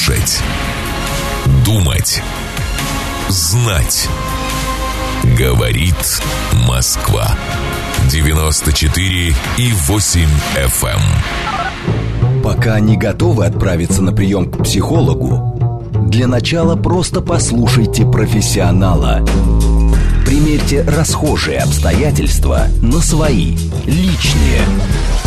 Слушать. Думать. Знать. Говорит Москва. 94 и 8 FM. Эм. Пока не готовы отправиться на прием к психологу, для начала просто послушайте профессионала. Примерьте расхожие обстоятельства на свои, личные.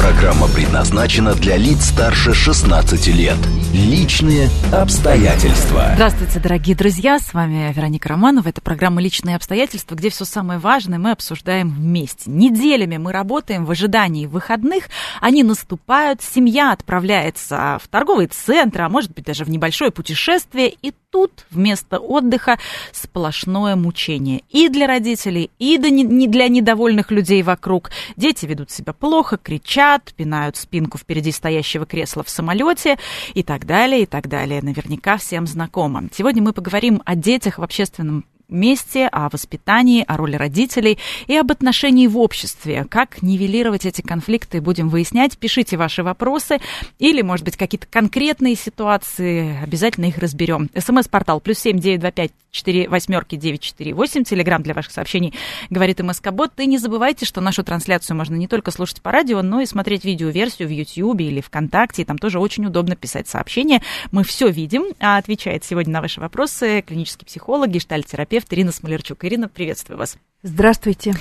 Программа предназначена для лиц старше 16 лет. Личные обстоятельства. Здравствуйте, дорогие друзья. С вами Вероника Романова. Это программа «Личные обстоятельства», где все самое важное мы обсуждаем вместе. Неделями мы работаем в ожидании выходных. Они наступают, семья отправляется в торговые центры, а может быть даже в небольшое путешествие. И тут вместо отдыха сплошное мучение. И для родителей, и для недовольных людей вокруг. Дети ведут себя плохо, кричат, пинают спинку впереди стоящего кресла в самолете и так далее, и так далее. Наверняка всем знакомо. Сегодня мы поговорим о детях в общественном месте, о воспитании, о роли родителей и об отношении в обществе. Как нивелировать эти конфликты, будем выяснять. Пишите ваши вопросы или, может быть, какие-то конкретные ситуации. Обязательно их разберем. СМС-портал плюс семь девять два пять четыре восьмерки девять четыре восемь. Телеграмм для ваших сообщений говорит МСК-бот. И не забывайте, что нашу трансляцию можно не только слушать по радио, но и смотреть видеоверсию в YouTube или ВКонтакте. И там тоже очень удобно писать сообщения. Мы все видим. А отвечает сегодня на ваши вопросы клинический психолог, гештальт-терапевт терапевт Ирина Смолерчук. Ирина, приветствую вас. Здравствуйте.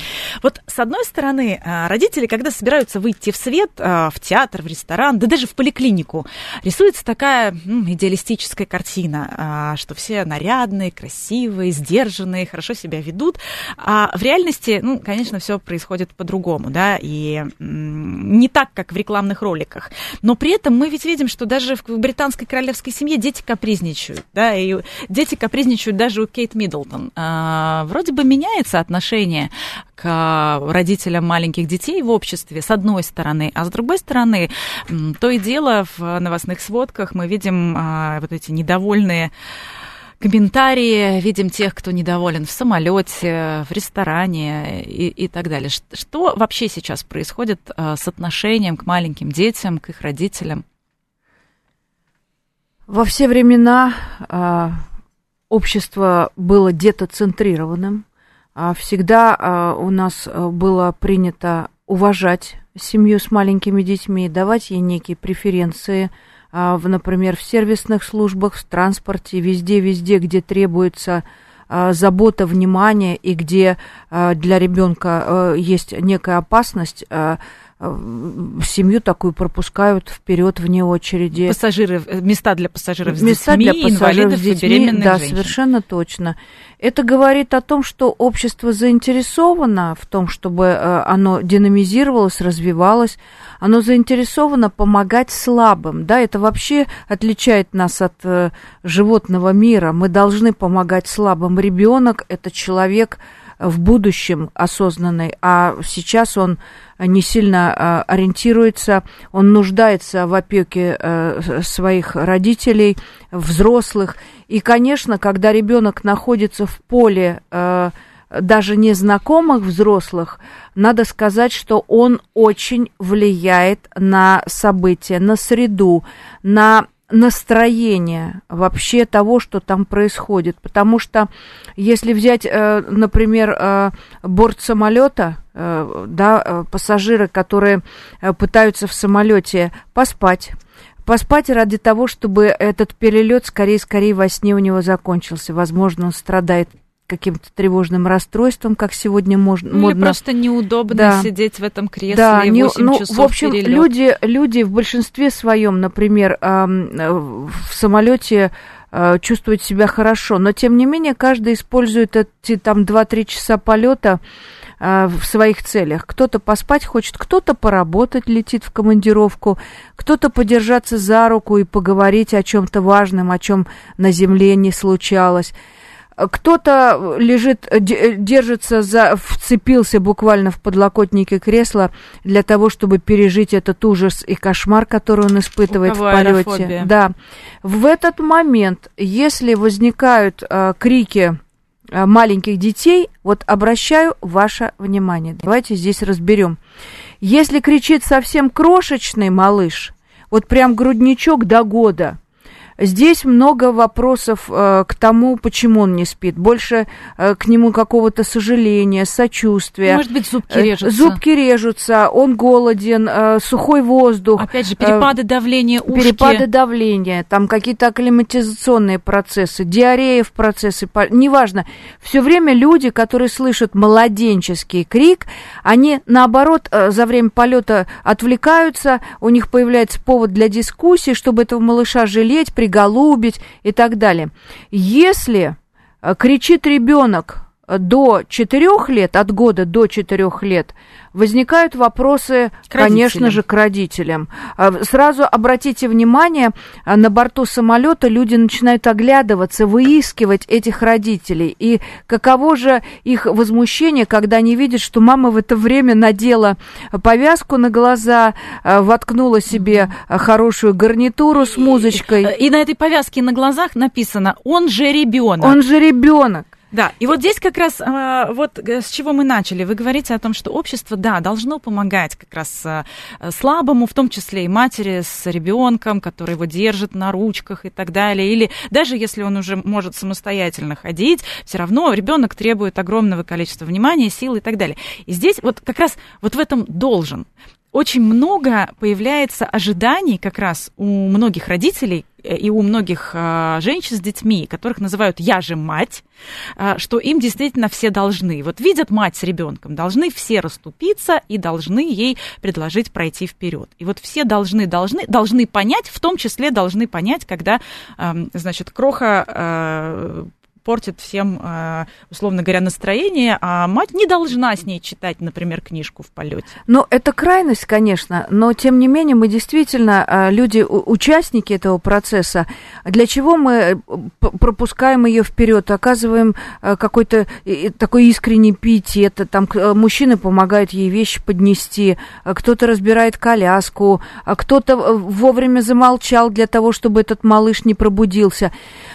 Вот с одной стороны, а, родители, когда собираются выйти в свет, а, в театр, в ресторан, да даже в поликлинику, рисуется такая ну, идеалистическая картина, а, что все нарядные, красивые, сдержанные, хорошо себя ведут. А в реальности, ну, конечно, все происходит по-другому, да, и не так, как в рекламных роликах. Но при этом мы ведь видим, что даже в британской королевской семье дети капризничают, да, и дети капризничают даже у Кейт Миддлтон. Вроде бы меняется отношение отношение к родителям маленьких детей в обществе, с одной стороны, а с другой стороны, то и дело в новостных сводках мы видим а, вот эти недовольные комментарии, видим тех, кто недоволен в самолете, в ресторане и, и так далее. Что вообще сейчас происходит а, с отношением к маленьким детям, к их родителям? Во все времена общество было детоцентрированным. А всегда а, у нас а, было принято уважать семью с маленькими детьми, давать ей некие преференции, в, например, в сервисных службах, в транспорте, везде-везде, где требуется забота, внимание и где для ребенка есть некая опасность, Э, семью такую пропускают вперед вне очереди. Пассажиры, э, места для пассажиров с места детьми, для пассажиров с детьми, да, женщин. совершенно точно. Это говорит о том, что общество заинтересовано в том, чтобы э, оно динамизировалось, развивалось, оно заинтересовано помогать слабым, да, это вообще отличает нас от животного мира. Мы должны помогать слабым. Ребенок это человек в будущем осознанный, а сейчас он не сильно а, ориентируется, он нуждается в опеке э, своих родителей, взрослых. И, конечно, когда ребенок находится в поле э, даже незнакомых взрослых, надо сказать, что он очень влияет на события, на среду, на настроение вообще того, что там происходит. Потому что если взять, э, например, э, борт самолета, э, да, пассажиры, которые пытаются в самолете поспать, поспать ради того, чтобы этот перелет скорее-скорее во сне у него закончился. Возможно, он страдает каким-то тревожным расстройством, как сегодня можно. Ну, модно. Или просто неудобно да. сидеть в этом кресле да, 8 не, ну, часов В общем, перелет. люди, люди в большинстве своем, например, в самолете э, чувствуют себя хорошо, но тем не менее каждый использует эти там 2-3 часа полета э, в своих целях. Кто-то поспать хочет, кто-то поработать летит в командировку, кто-то подержаться за руку и поговорить о чем-то важном, о чем на земле не случалось. Кто-то лежит, держится за, вцепился буквально в подлокотнике кресла для того, чтобы пережить этот ужас и кошмар, который он испытывает в полете. Аэрофобия. Да. В этот момент, если возникают э, крики э, маленьких детей, вот обращаю ваше внимание. Давайте здесь разберем. Если кричит совсем крошечный малыш, вот прям грудничок до года – Здесь много вопросов э, к тому, почему он не спит. Больше э, к нему какого-то сожаления, сочувствия. Может быть, зубки э, режутся. Зубки режутся, он голоден, э, сухой воздух. Опять же, перепады э, давления, ушки. Перепады давления, там какие-то акклиматизационные процессы, диарея в процессе, неважно. Все время люди, которые слышат младенческий крик, они, наоборот, э, за время полета отвлекаются, у них появляется повод для дискуссии, чтобы этого малыша жалеть, приголубить и так далее. Если э, кричит ребенок до 4 лет, от года до 4 лет, возникают вопросы, конечно же, к родителям. А, сразу обратите внимание, а, на борту самолета люди начинают оглядываться, выискивать этих родителей. И каково же их возмущение, когда они видят, что мама в это время надела повязку на глаза, а, воткнула себе хорошую гарнитуру с музычкой. И, и на этой повязке на глазах написано «Он же ребенок». Он же ребенок. Да, и вот здесь как раз а, вот э, с чего мы начали. Вы говорите о том, что общество, да, должно помогать как раз а, слабому, в том числе и матери с ребенком, который его держит на ручках и так далее. Или даже если он уже может самостоятельно ходить, все равно ребенок требует огромного количества внимания, сил и так далее. И здесь вот как раз вот в этом должен очень много появляется ожиданий как раз у многих родителей э, и у многих э, женщин с детьми, которых называют «я же мать», э, что им действительно все должны. Вот видят мать с ребенком, должны все расступиться и должны ей предложить пройти вперед. И вот все должны, должны, должны понять, в том числе должны понять, когда, значит, кроха э, портит всем, э, условно говоря, настроение, а мать не должна с ней читать, например, книжку в полете. Ну, это крайность, конечно, но тем не менее мы действительно э, люди, участники этого процесса. Для чего мы э, пропускаем ее вперед, оказываем какой-то такой искренний пиетет, там мужчины помогают ей вещи поднести, кто-то разбирает коляску, кто-то вовремя замолчал для того, чтобы этот малыш не пробудился.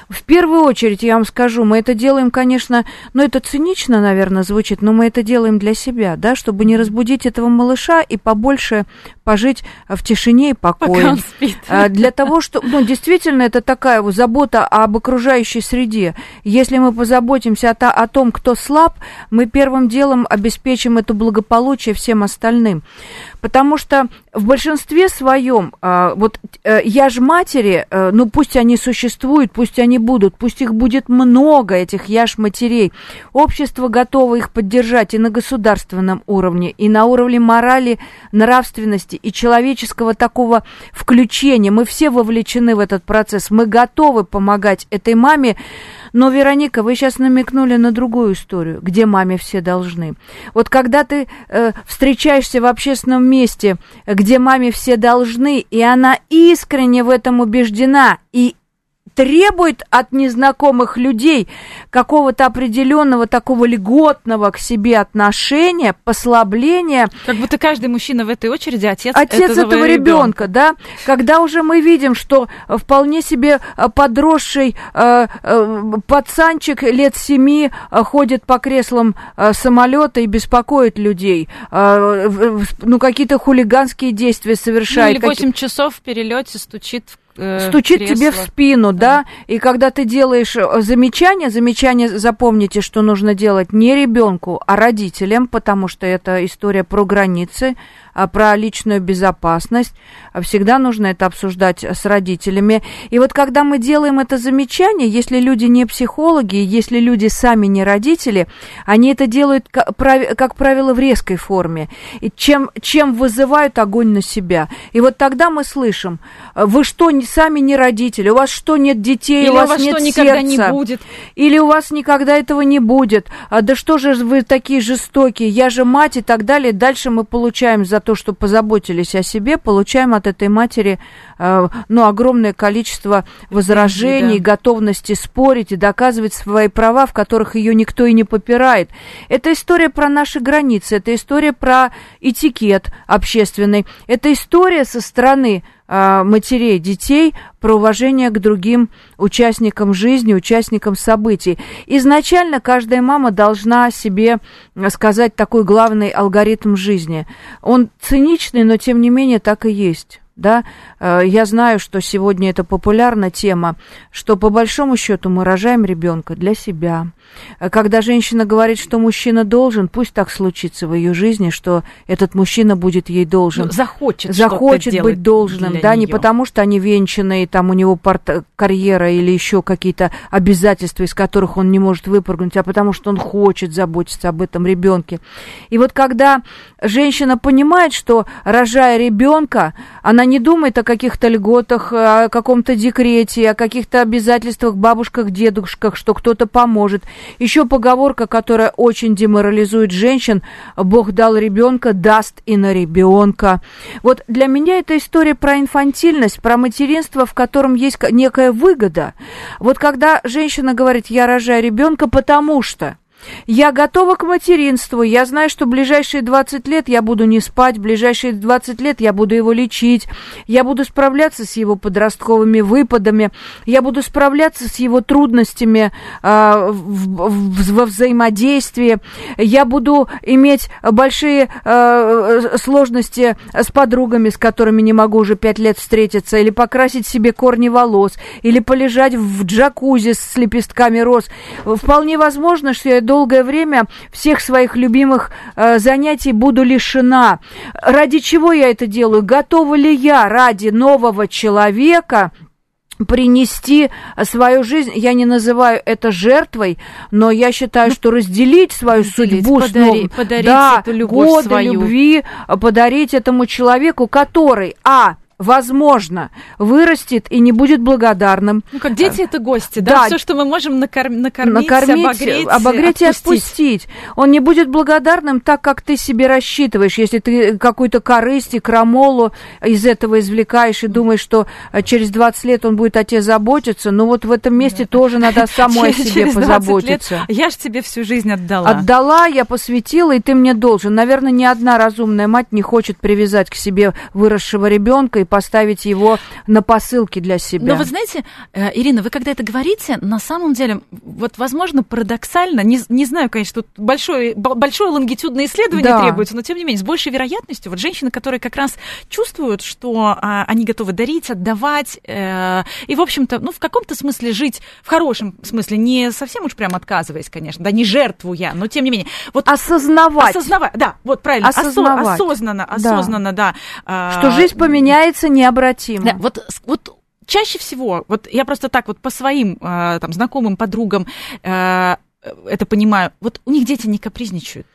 В первую очередь, я вам скажу, мы это делаем, конечно, ну это цинично, наверное, звучит, но мы это делаем для себя, да, чтобы не разбудить этого малыша и побольше пожить в тишине и покое. А, для того, что, ну, действительно, это такая вот забота об окружающей среде. Если мы позаботимся о, о том, кто слаб, мы первым делом обеспечим это благополучие всем остальным. Потому что в большинстве своем, а, вот э, я же матери, э, ну пусть они существуют, пусть они будут, пусть их будет много, этих я ж матерей. Общество готово их поддержать и на государственном уровне, и на уровне морали, нравственности, и человеческого такого включения. Мы все вовлечены в этот процесс, мы готовы помогать этой маме, но, Вероника, вы сейчас намекнули на другую историю, где маме все должны. Вот когда ты э, встречаешься в общественном месте, где маме все должны, и она искренне в этом убеждена, и требует от незнакомых людей какого-то определенного такого льготного к себе отношения, послабления. Как будто каждый мужчина в этой очереди отец, отец этого, этого ребенка, да. Когда уже мы видим, что вполне себе э, подросший э, э, пацанчик лет семи э, ходит по креслам э, самолета и беспокоит людей, э, ну какие-то хулиганские действия совершает. Ну, или 8 часов в перелете стучит в э, стучит кресло. тебе в спину, да. да, и когда ты делаешь э, замечание, замечание, запомните, что нужно делать не ребенку, а родителям, потому что это история про границы, а, про личную безопасность. А всегда нужно это обсуждать с родителями. И вот когда мы делаем это замечание, если люди не психологи, если люди сами не родители, они это делают, как правило, в резкой форме. И чем, чем вызывают огонь на себя. И вот тогда мы слышим, вы что, сами не родители, у вас что, нет детей, Или у вас, у вас нет что, сердца. никогда не будет. Или у вас никогда этого не будет. А, да что же вы такие жестокие, я же мать и так далее. Дальше мы получаем за то, что позаботились о себе, получаем от этой матери э, ну, огромное количество возражений, да. готовности спорить и доказывать свои права, в которых ее никто и не попирает. Это история про наши границы, это история про этикет общественный, это история со стороны матерей детей про уважение к другим участникам жизни, участникам событий. Изначально каждая мама должна себе сказать такой главный алгоритм жизни. Он циничный, но тем не менее так и есть. да, э, я знаю, что сегодня это популярная тема, что по большому счету мы рожаем ребенка для себя. Э, когда женщина говорит, что мужчина должен, пусть так случится в ее жизни, что этот мужчина будет ей должен. Ну, захочет, захочет быть должным, да, нее. не потому что они венчаны, там у него порт- карьера или еще какие-то обязательства, из которых он не может выпрыгнуть, а потому что он хочет заботиться об этом ребенке. И вот когда женщина понимает, что рожая ребенка, она не думает о каких-то льготах, о каком-то декрете, о каких-то обязательствах бабушках, дедушках, что кто-то поможет. Еще поговорка, которая очень деморализует женщин, Бог дал ребенка, даст и на ребенка. Вот для меня это история про инфантильность, про материнство, в котором есть некая выгода. Вот когда женщина говорит, я рожаю ребенка, потому что я готова к материнству. Я знаю, что ближайшие 20 лет я буду не спать, ближайшие 20 лет я буду его лечить. Я буду справляться с его подростковыми выпадами. Я буду справляться с его трудностями э, в, в, во взаимодействии. Я буду иметь большие э, сложности с подругами, с которыми не могу уже 5 лет встретиться, или покрасить себе корни волос, или полежать в джакузи с лепестками роз. Вполне возможно, что я долгое время всех своих любимых э, занятий буду лишена. Ради чего я это делаю? Готова ли я ради нового человека принести свою жизнь, я не называю это жертвой, но я считаю, что разделить свою разделить, судьбу, подари, снова, подарить да, эту любовь годы свою. любви, подарить этому человеку, который, а, возможно, вырастет и не будет благодарным. Ну, как дети это гости, да? да. Все, что мы можем накорм... накормить, накормить, обогреть, обогреть и отпустить. Он не будет благодарным так, как ты себе рассчитываешь. Если ты какую-то корысть и крамолу из этого извлекаешь и думаешь, что э, через 20 лет он будет о тебе заботиться, ну вот в этом месте да. тоже надо самой о себе позаботиться. Лет, я же тебе всю жизнь отдала. Отдала, я посвятила, и ты мне должен. Наверное, ни одна разумная мать не хочет привязать к себе выросшего ребенка и поставить его на посылки для себя. Но вы знаете, э, Ирина, вы когда это говорите, на самом деле, вот, возможно, парадоксально, не, не знаю, конечно, тут большое, большое лонгитюдное исследование да. требуется, но тем не менее, с большей вероятностью, вот женщины, которые как раз чувствуют, что а, они готовы дарить, отдавать, э, и, в общем-то, ну, в каком-то смысле жить, в хорошем смысле, не совсем уж прям отказываясь, конечно, да, не жертвуя, но тем не менее. Вот, осознавать. Осознавать, да, вот правильно, осознавать. осознанно, осознанно, да. да. Что жизнь поменяется меняется необратимо. Да, вот, вот чаще всего, вот я просто так вот по своим э, там знакомым, подругам э, это понимаю, вот у них дети не капризничают.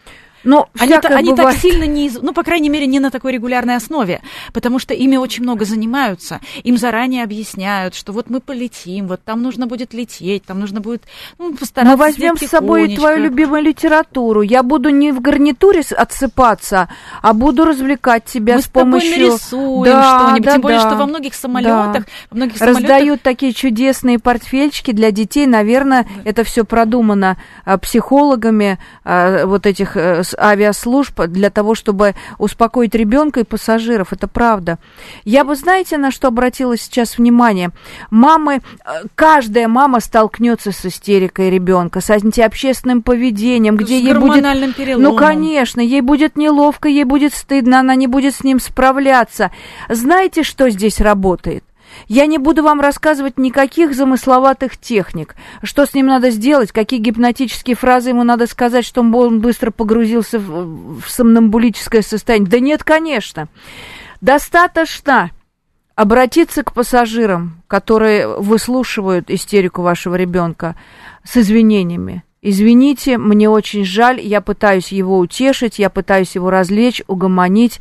Но они, та, они так сильно не, ну, по крайней мере, не на такой регулярной основе, потому что ими очень много занимаются, им заранее объясняют, что вот мы полетим, вот там нужно будет лететь, там нужно будет ну, постараться. Мы возьмем с собой твою любимую литературу. Я буду не в гарнитуре отсыпаться, а буду развлекать тебя мы с, с помощью. нарисуем да, что-нибудь. Да, Тем более, да. что во многих самолетах, да. во многих самолетах... раздают такие чудесные портфельчики для детей. Наверное, да. это все продумано а, психологами а, вот этих э, авиаслужб для того, чтобы успокоить ребенка и пассажиров. Это правда. Я бы, знаете, на что обратила сейчас внимание? Мамы, э, каждая мама столкнется с истерикой ребенка, с антиобщественным поведением, где с ей будет... Переломом. Ну, конечно, ей будет неловко, ей будет стыдно, она не будет с ним справляться. Знаете, что здесь работает? Я не буду вам рассказывать никаких замысловатых техник, что с ним надо сделать, какие гипнотические фразы ему надо сказать, чтобы он быстро погрузился в, в сомнамбулическое состояние. Да нет, конечно. Достаточно обратиться к пассажирам, которые выслушивают истерику вашего ребенка с извинениями. Извините, мне очень жаль, я пытаюсь его утешить, я пытаюсь его развлечь, угомонить.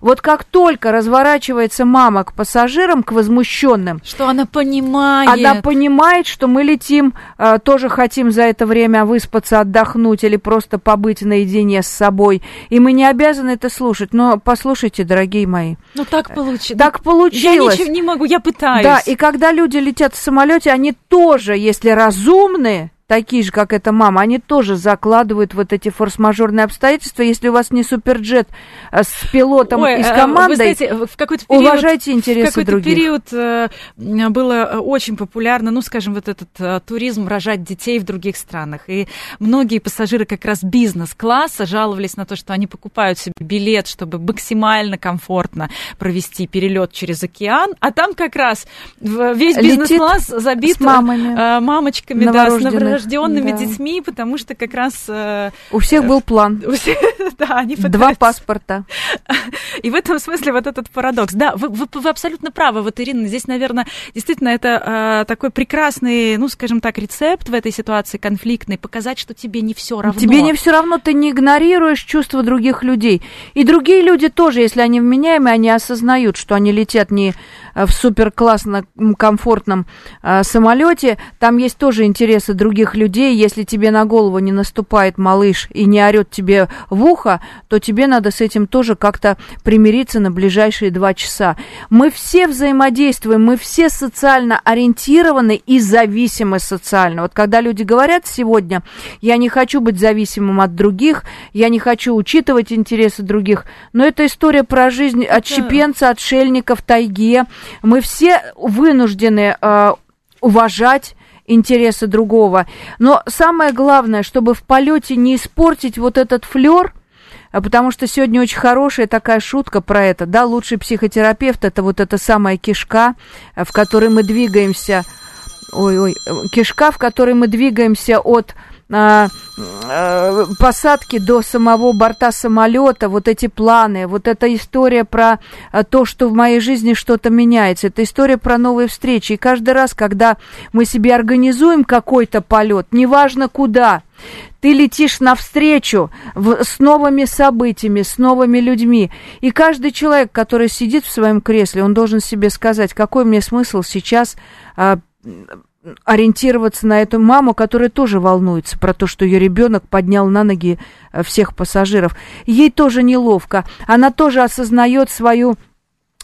Вот как только разворачивается мама к пассажирам, к возмущенным, что она понимает, она понимает, что мы летим, э, тоже хотим за это время выспаться, отдохнуть или просто побыть наедине с собой, и мы не обязаны это слушать. Но послушайте, дорогие мои, ну так получилось, так получилось. Я ничего не могу, я пытаюсь. Да, и когда люди летят в самолете, они тоже, если разумные такие же, как эта мама, они тоже закладывают вот эти форс-мажорные обстоятельства. Если у вас не суперджет э, с пилотом Ой, и с командой, знаете, в какой-то период, уважайте интересы в других. период э, было очень популярно, ну, скажем, вот этот э, туризм рожать детей в других странах. И многие пассажиры как раз бизнес-класса жаловались на то, что они покупают себе билет, чтобы максимально комфортно провести перелет через океан, а там как раз весь бизнес-класс забит мамами, мамочками, да, с новорожденными да. детьми, потому что как раз... Э, у всех был план. У всех, да, они Два паспорта. И в этом смысле вот этот парадокс. Да, вы, вы, вы абсолютно правы. Вот, Ирина, здесь, наверное, действительно это э, такой прекрасный, ну, скажем так, рецепт в этой ситуации конфликтной, показать, что тебе не все равно. Тебе не все равно, ты не игнорируешь чувства других людей. И другие люди тоже, если они вменяемые, они осознают, что они летят не в супер классно комфортном э, самолете. Там есть тоже интересы других людей. Если тебе на голову не наступает малыш и не орет тебе в ухо, то тебе надо с этим тоже как-то примириться на ближайшие два часа. Мы все взаимодействуем, мы все социально ориентированы и зависимы социально. Вот когда люди говорят сегодня, я не хочу быть зависимым от других, я не хочу учитывать интересы других, но это история про жизнь отщепенца, отшельника в тайге, мы все вынуждены э, уважать интересы другого. Но самое главное, чтобы в полете не испортить вот этот флер, а потому что сегодня очень хорошая такая шутка про это, да, лучший психотерапевт это вот эта самая кишка, в которой мы двигаемся, ой-ой, кишка, в которой мы двигаемся от посадки до самого борта самолета, вот эти планы, вот эта история про а, то, что в моей жизни что-то меняется, это история про новые встречи. И каждый раз, когда мы себе организуем какой-то полет, неважно куда, ты летишь навстречу в, с новыми событиями, с новыми людьми. И каждый человек, который сидит в своем кресле, он должен себе сказать, какой мне смысл сейчас а, ориентироваться на эту маму, которая тоже волнуется про то, что ее ребенок поднял на ноги э, всех пассажиров. Ей тоже неловко. Она тоже осознает свою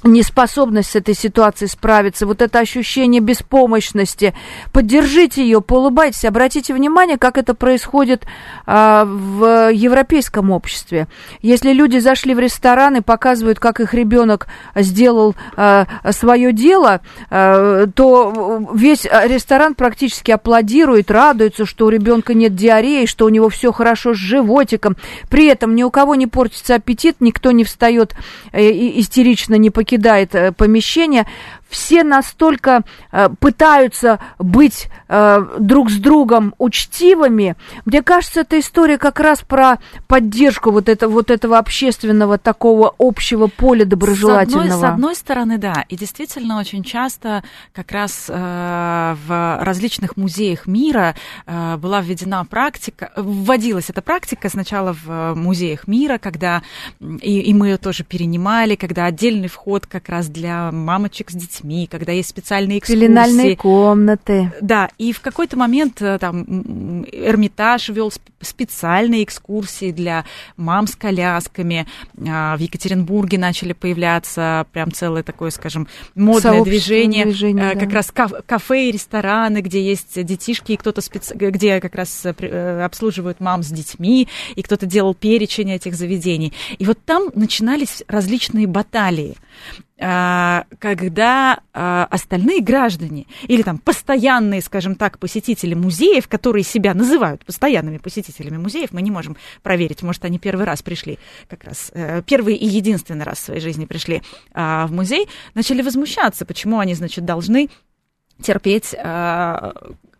неспособность с этой ситуацией справиться, вот это ощущение беспомощности. Поддержите ее, поулыбайтесь, обратите внимание, как это происходит а, в европейском обществе. Если люди зашли в ресторан и показывают, как их ребенок сделал а, свое дело, а, то весь ресторан практически аплодирует, радуется, что у ребенка нет диареи, что у него все хорошо с животиком. При этом ни у кого не портится аппетит, никто не встает э, истерично, не покидает покидает э, помещение, все настолько э, пытаются быть э, друг с другом учтивыми. Мне кажется, эта история как раз про поддержку вот, это, вот этого общественного такого общего поля доброжелательного. С одной, с одной стороны, да. И действительно очень часто как раз э, в различных музеях мира э, была введена практика, вводилась эта практика сначала в музеях мира, когда, и, и мы ее тоже перенимали, когда отдельный вход как раз для мамочек с детьми, детьми, когда есть специальные экскурсии. Пеленальные комнаты. Да, и в какой-то момент э, там Эрмитаж вел специальные экскурсии для мам с колясками. А, в Екатеринбурге начали появляться прям целое такое, скажем, модное движение. движение э, как да. раз кафе и рестораны, где есть детишки, и кто-то специ... где как раз э, обслуживают мам с детьми, и кто-то делал перечень этих заведений. И вот там начинались различные баталии. А, когда а, остальные граждане или там постоянные, скажем так, посетители музеев, которые себя называют постоянными посетителями музеев, мы не можем проверить, может, они первый раз пришли, как раз э, первый и единственный раз в своей жизни пришли а, в музей, начали возмущаться, почему они, значит, должны терпеть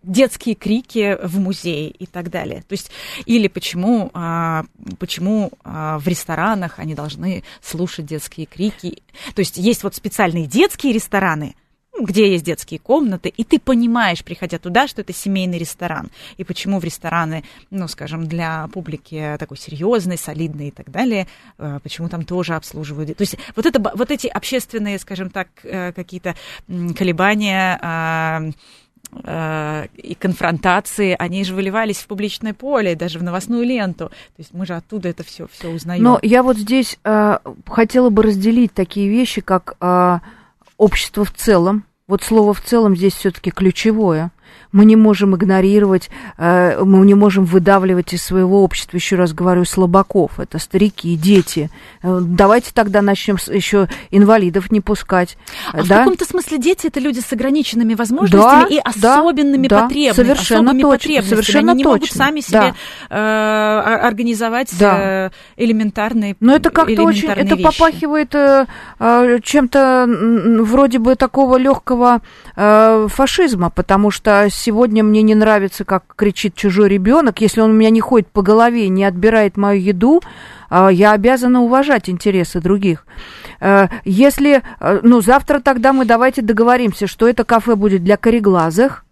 детские крики в музее и так далее. То есть, или почему, а, почему а, в ресторанах они должны слушать детские крики. То есть, есть вот специальные детские рестораны, где есть детские комнаты, и ты понимаешь, приходя туда, что это семейный ресторан, и почему в рестораны, ну, скажем, для публики такой серьезной, солидной и так далее, а, почему там тоже обслуживают. То есть вот, это, вот эти общественные, скажем так, э, какие-то колебания Э, и конфронтации, они же выливались в публичное поле, даже в новостную ленту. То есть мы же оттуда это все, все узнаем. Но я вот здесь э, хотела бы разделить такие вещи, как э, общество в целом. Вот слово в целом здесь все-таки ключевое. Мы не можем игнорировать, э, мы не можем выдавливать из своего общества, еще раз говорю, слабаков. Это старики, дети. Э, давайте тогда начнем еще инвалидов не пускать. А да? в каком-то смысле дети это люди с ограниченными возможностями да, и особенными да, потребностями. Совершенно особыми точно. Потребностями. Совершенно Они не точно. могут сами себе да. э, организовать да. элементарные Но это как-то очень, это вещи. попахивает э, чем-то вроде бы такого легкого э, фашизма, потому что сегодня мне не нравится, как кричит чужой ребенок. Если он у меня не ходит по голове, не отбирает мою еду, э, я обязана уважать интересы других. Э, если, э, ну, завтра тогда мы давайте договоримся, что это кафе будет для кореглазых,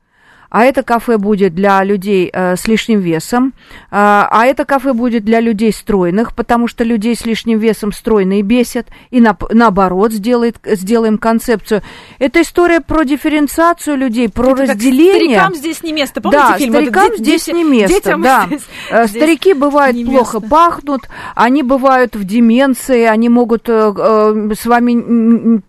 а это кафе будет для людей э, с лишним весом, э, а это кафе будет для людей стройных, потому что людей с лишним весом стройные бесят, и на, наоборот сделает, сделаем концепцию. Это история про дифференциацию людей, про это разделение. Старикам здесь не место, помните да, фильм? старикам вот, здесь дети, не место, детям да. Здесь, э, Старики бывают плохо место. пахнут, они бывают в деменции, они могут э, э, с вами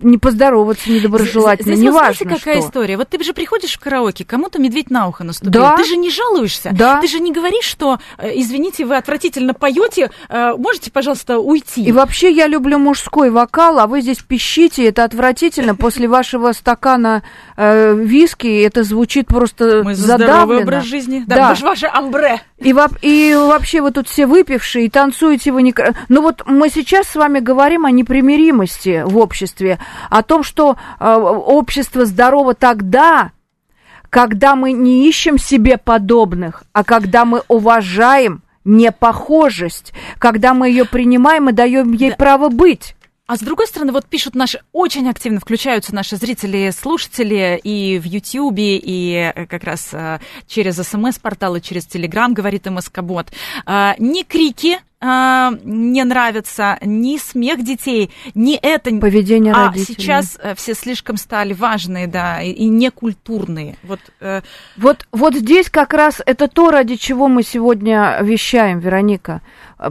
не поздороваться недоброжелательно, здесь, неважно знаете, какая что. история? Вот ты же приходишь в караоке, кому-то медведь на ухо наступил. Да. Ты же не жалуешься. Да. Ты же не говоришь, что, э, извините, вы отвратительно поете, э, можете, пожалуйста, уйти. И вообще я люблю мужской вокал, а вы здесь пищите, это отвратительно. После вашего стакана э, виски это звучит просто Мы за здоровый образ жизни. Да, да. ваше амбре. И, и вообще вы тут все выпившие, и танцуете вы не... Ну вот мы сейчас с вами говорим о непримиримости в обществе, о том, что э, общество здорово тогда, когда мы не ищем себе подобных, а когда мы уважаем непохожесть, когда мы ее принимаем и даем ей да. право быть. А с другой стороны, вот пишут наши, очень активно включаются наши зрители, слушатели и в Ютьюбе, и э, как раз э, через СМС-порталы, через Телеграм, говорит МСК-бот. Э, не крики, не нравится ни смех детей, ни это. Поведение а родителей. сейчас все слишком стали важные, да, и, и некультурные. Вот, э... вот, вот здесь как раз это то, ради чего мы сегодня вещаем, Вероника.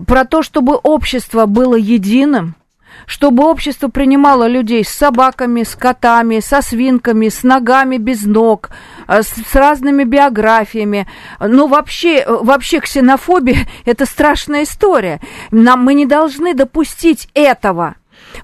Про то, чтобы общество было единым, чтобы общество принимало людей с собаками, с котами, со свинками, с ногами без ног, э, с, с разными биографиями. Ну, вообще, э, вообще ксенофобия – это страшная история. Нам, мы не должны допустить этого.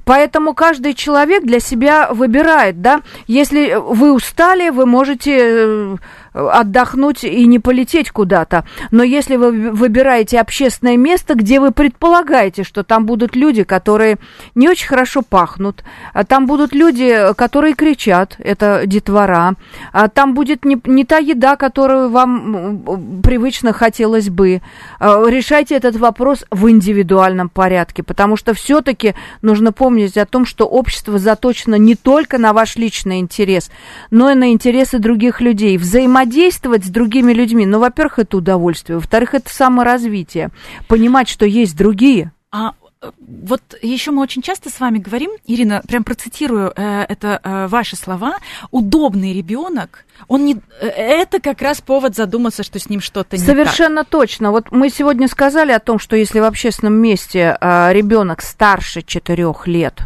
Поэтому каждый человек для себя выбирает, да. Если вы устали, вы можете э, отдохнуть и не полететь куда-то. Но если вы выбираете общественное место, где вы предполагаете, что там будут люди, которые не очень хорошо пахнут, а там будут люди, которые кричат, это детвора, а там будет не, не та еда, которую вам привычно хотелось бы. А, решайте этот вопрос в индивидуальном порядке, потому что все-таки нужно помнить о том, что общество заточено не только на ваш личный интерес, но и на интересы других людей. Взаимодействие взаимодействовать с другими людьми, ну, во-первых, это удовольствие, во-вторых, это саморазвитие. Понимать, что есть другие. А вот еще мы очень часто с вами говорим, Ирина, прям процитирую э, это э, ваши слова, удобный ребенок, он не, э, это как раз повод задуматься, что с ним что-то не Совершенно так. точно. Вот мы сегодня сказали о том, что если в общественном месте э, ребенок старше четырех лет,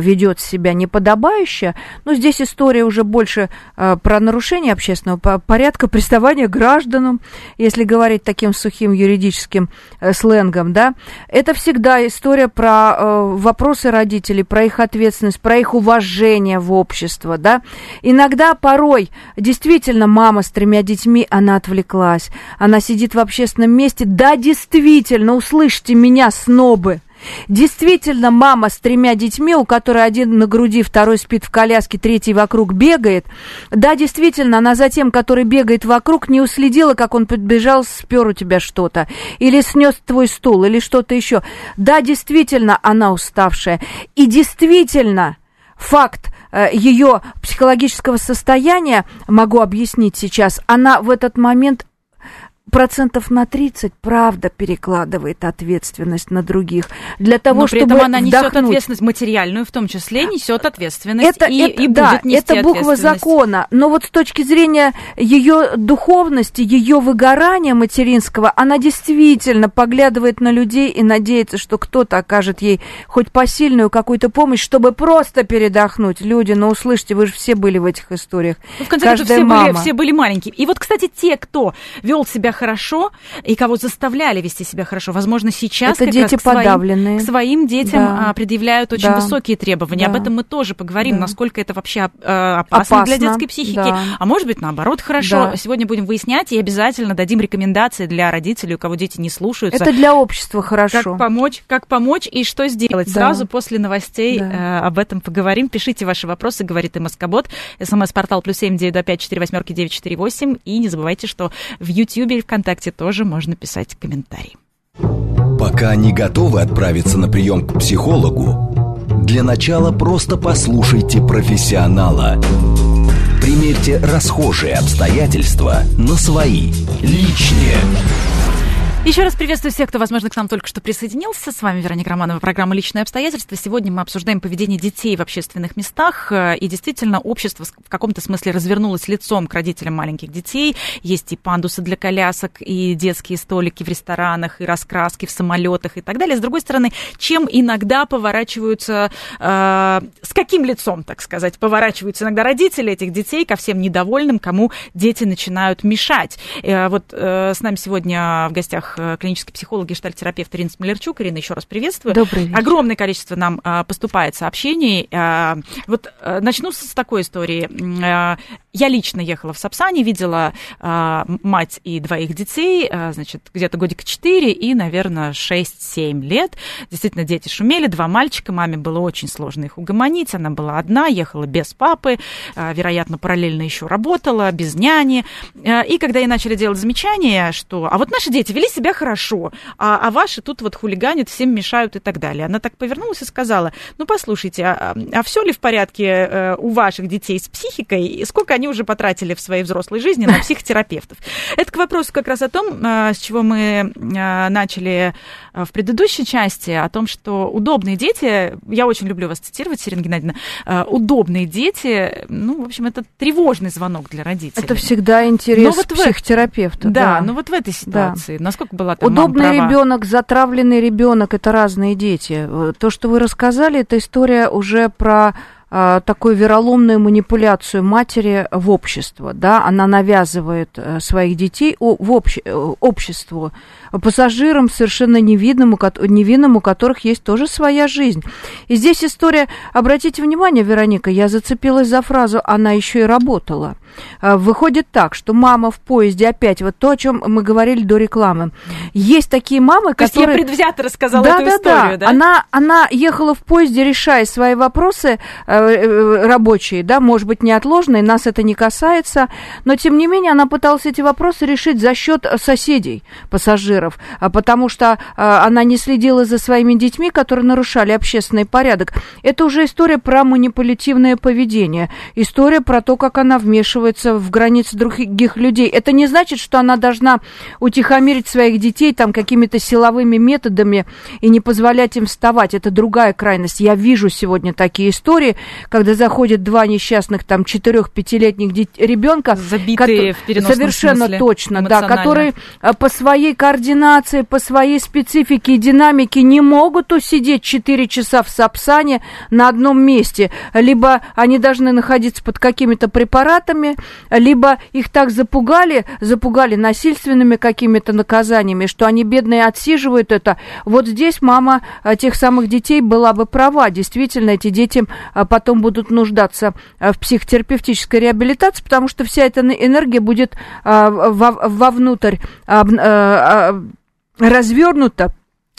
ведет себя неподобающе. Но здесь история уже больше а, про нарушение общественного порядка, приставание к гражданам, если говорить таким сухим юридическим э, сленгом, да. Это всегда история про э, вопросы родителей, про их ответственность, про их уважение в общество, да. Иногда, порой, действительно, мама с тремя детьми, она отвлеклась, она сидит в общественном месте, да, действительно, услышьте меня, снобы, Действительно, мама с тремя детьми, у которой один на груди, второй спит в коляске, третий вокруг бегает. Да, действительно, она за тем, который бегает вокруг, не уследила, как он подбежал, спер у тебя что-то. Или снес твой стул, или что-то еще. Да, действительно, она уставшая. И действительно, факт э, ее психологического состояния, могу объяснить сейчас, она в этот момент процентов на 30, правда, перекладывает ответственность на других. Для того, Но при чтобы этом она несет ответственность материальную, в том числе несет ответственность это, и, это, и да, будет нести это буква закона. Но вот с точки зрения ее духовности, ее выгорания материнского, она действительно поглядывает на людей и надеется, что кто-то окажет ей хоть посильную какую-то помощь, чтобы просто передохнуть. Люди, ну услышьте, вы же все были в этих историях. Ну, в конце концов, все были, все были маленькие. И вот, кстати, те, кто вел себя хорошо и кого заставляли вести себя хорошо, возможно, сейчас Это дети к подавленные. Своим, к своим детям да. Предъявляют очень да. высокие требования. Да. Об этом мы тоже поговорим, да. насколько это вообще опасно, опасно. для детской психики. Да. А может быть, наоборот, хорошо. Да. Сегодня будем выяснять и обязательно дадим рекомендации для родителей, у кого дети не слушаются. Это для общества хорошо. Как помочь, как помочь и что сделать. Да. Сразу после новостей Да. э, об этом поговорим. Пишите ваши вопросы, говорит и Москобот. СМС-портал плюс семь девять два пять четыре восьмерки девять четыре восемь. И не забывайте, что в Ютьюбе и ВКонтакте тоже можно писать комментарии. Пока не готовы отправиться на прием к психологу, для начала просто послушайте профессионала. Примерьте расхожие обстоятельства на свои, личные. Еще раз приветствую всех, кто, возможно, к нам только что присоединился. С вами Вероника Романова, программа «Личные обстоятельства». Сегодня мы обсуждаем поведение детей в общественных местах. И действительно, общество в каком-то смысле развернулось лицом к родителям маленьких детей. Есть и пандусы для колясок, и детские столики в ресторанах, и раскраски в самолетах и так далее. С другой стороны, чем иногда поворачиваются, э, с каким лицом, так сказать, поворачиваются иногда родители этих детей ко всем недовольным, кому дети начинают мешать. Э, вот э, с нами сегодня в гостях клинический психолог и штальтерапевт Ирина Смолерчук. Ирина, еще раз приветствую. Добрый вечер. Огромное количество нам а, поступает сообщений. А, вот начну с такой истории. Я лично ехала в Сапсане, видела а, мать и двоих детей, а, значит, где-то годика 4 и, наверное, 6-7 лет. Действительно, дети шумели, два мальчика, маме было очень сложно их угомонить, она была одна, ехала без папы, а, вероятно, параллельно еще работала, без няни. А, и когда ей начали делать замечания, что, а вот наши дети вели себя хорошо, а, а ваши тут вот хулиганят, всем мешают и так далее. Она так повернулась и сказала, ну, послушайте, а, а все ли в порядке э, у ваших детей с психикой, сколько они уже потратили в своей взрослой жизни на психотерапевтов? Это к вопросу как раз о том, э, с чего мы э, начали в предыдущей части, о том, что удобные дети, я очень люблю вас цитировать, Сирена Геннадьевна, удобные дети, ну, в общем, это тревожный звонок для родителей. Это всегда интерес вот психотерапевта. Да, да, ну вот в этой ситуации, да. насколько была там Удобный ребенок, затравленный ребенок это разные дети. То, что вы рассказали, это история уже про а, такую вероломную манипуляцию матери в общество, да, она навязывает своих детей в обще, обществу, пассажирам совершенно невидным, невинным, у которых есть тоже своя жизнь. И здесь история, обратите внимание, Вероника, я зацепилась за фразу, она еще и работала. Выходит так, что мама в поезде опять, вот то, о чем мы говорили до рекламы. Есть такие мамы, то которые... То есть я предвзято рассказала да, эту да, историю, да? да? Она, она ехала в поезде, решая свои вопросы э, рабочие, да, может быть, неотложные, нас это не касается, но, тем не менее, она пыталась эти вопросы решить за счет соседей, пассажиров, потому что она не следила за своими детьми, которые нарушали общественный порядок. Это уже история про манипулятивное поведение, история про то, как она вмешивается в границы других людей. Это не значит, что она должна утихомирить своих детей там какими-то силовыми методами и не позволять им вставать. Это другая крайность. Я вижу сегодня такие истории, когда заходят два несчастных там четырех-пятилетних ребенка, забитые ко- в переносном совершенно смысле, точно, да, которые по своей координации, по своей специфике и динамике не могут усидеть 4 часа в Сапсане на одном месте. Либо они должны находиться под какими-то препаратами, либо их так запугали, запугали насильственными какими-то наказаниями, что они, бедные, отсиживают это. Вот здесь мама тех самых детей была бы права. Действительно, эти дети потом будут нуждаться в психотерапевтической реабилитации, потому что вся эта энергия будет вовнутрь развернута.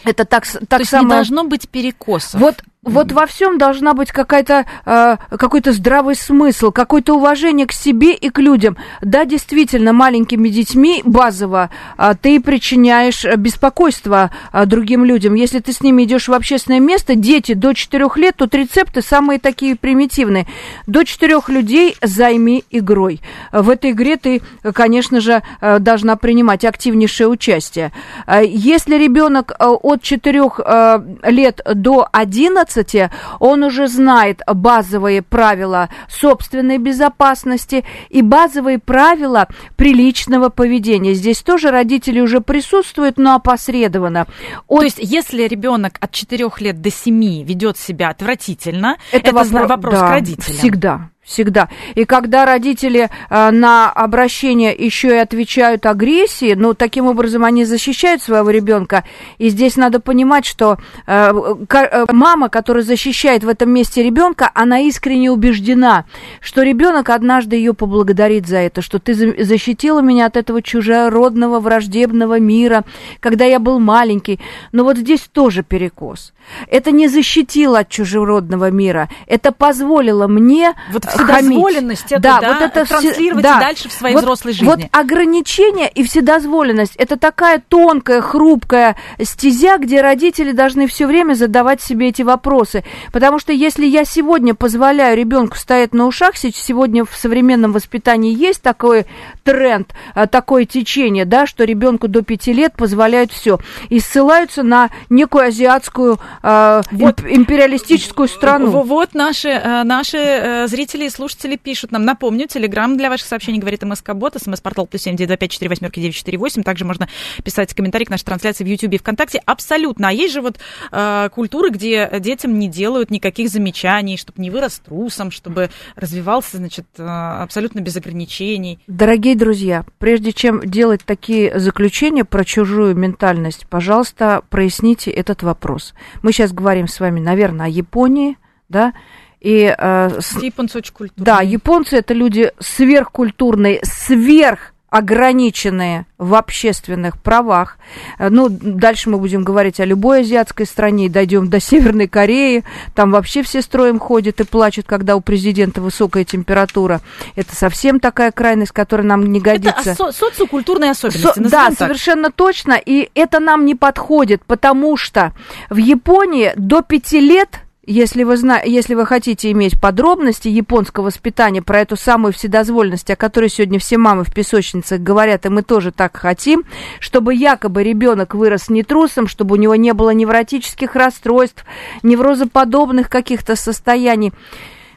Это так, так То есть самое... не должно быть перекосов. Вот вот во всем должна быть какая-то, э, какой-то здравый смысл, какое-то уважение к себе и к людям. Да, действительно, маленькими детьми базово э, ты причиняешь беспокойство э, другим людям. Если ты с ними идешь в общественное место, дети до 4 лет, тут рецепты самые такие примитивные. До 4 людей займи игрой. В этой игре ты, конечно же, э, должна принимать активнейшее участие. Э, если ребенок э, от 4 э, лет до 11, 16 он уже знает базовые правила собственной безопасности и базовые правила приличного поведения. Здесь тоже родители уже присутствуют, но опосредованно. От... То есть, если ребенок от 4 лет до 7 ведет себя отвратительно, это, это вопрос, вопрос да, к родителям. Всегда. Всегда. И когда родители э, на обращение еще и отвечают агрессией, ну, таким образом они защищают своего ребенка. И здесь надо понимать, что э, э, мама, которая защищает в этом месте ребенка, она искренне убеждена, что ребенок однажды ее поблагодарит за это, что ты защитила меня от этого чужеродного, враждебного мира, когда я был маленький. Но вот здесь тоже перекос. Это не защитило от чужеродного мира, это позволило мне вот вседозволенность эту, да, да, вот это транслировать да. дальше в своей вот, взрослой жизни. Вот ограничение и вседозволенность – это такая тонкая, хрупкая стезя, где родители должны все время задавать себе эти вопросы. Потому что если я сегодня позволяю ребенку стоять на ушах, сегодня в современном воспитании есть такой тренд, э, такое течение, да, что ребенку до пяти лет позволяют все. И ссылаются на некую азиатскую э, вот, империалистическую страну. Вот наши, э, наши зрители слушатели и слушатели пишут нам. Напомню, телеграм для ваших сообщений говорит МСК-бот, смс-портал плюс семь девять пять четыре восьмерки девять четыре восемь. Также можно писать комментарий к нашей трансляции в Ютьюбе и ВКонтакте. Абсолютно. А есть же вот э, культуры, где детям не делают никаких замечаний, чтобы не вырос трусом, чтобы развивался, значит, э, абсолютно без ограничений. Дорогие друзья, прежде чем делать такие заключения про чужую ментальность, пожалуйста, проясните этот вопрос. Мы сейчас говорим с вами, наверное, о Японии, да, и, э, японцы очень культурные. Да, японцы это люди сверхкультурные, сверх ограниченные в общественных правах. Э, ну, дальше мы будем говорить о любой азиатской стране, дойдем до Северной Кореи. Там вообще все строем ходят и плачут, когда у президента высокая температура. Это совсем такая крайность, которая нам не годится. Это со- социокультурные особенности. Со- да, так. совершенно точно. И это нам не подходит, потому что в Японии до пяти лет если вы, зна... Если вы хотите иметь подробности японского воспитания про эту самую вседозволенность, о которой сегодня все мамы в песочницах говорят, и мы тоже так хотим, чтобы якобы ребенок вырос не трусом, чтобы у него не было невротических расстройств, неврозоподобных каких-то состояний,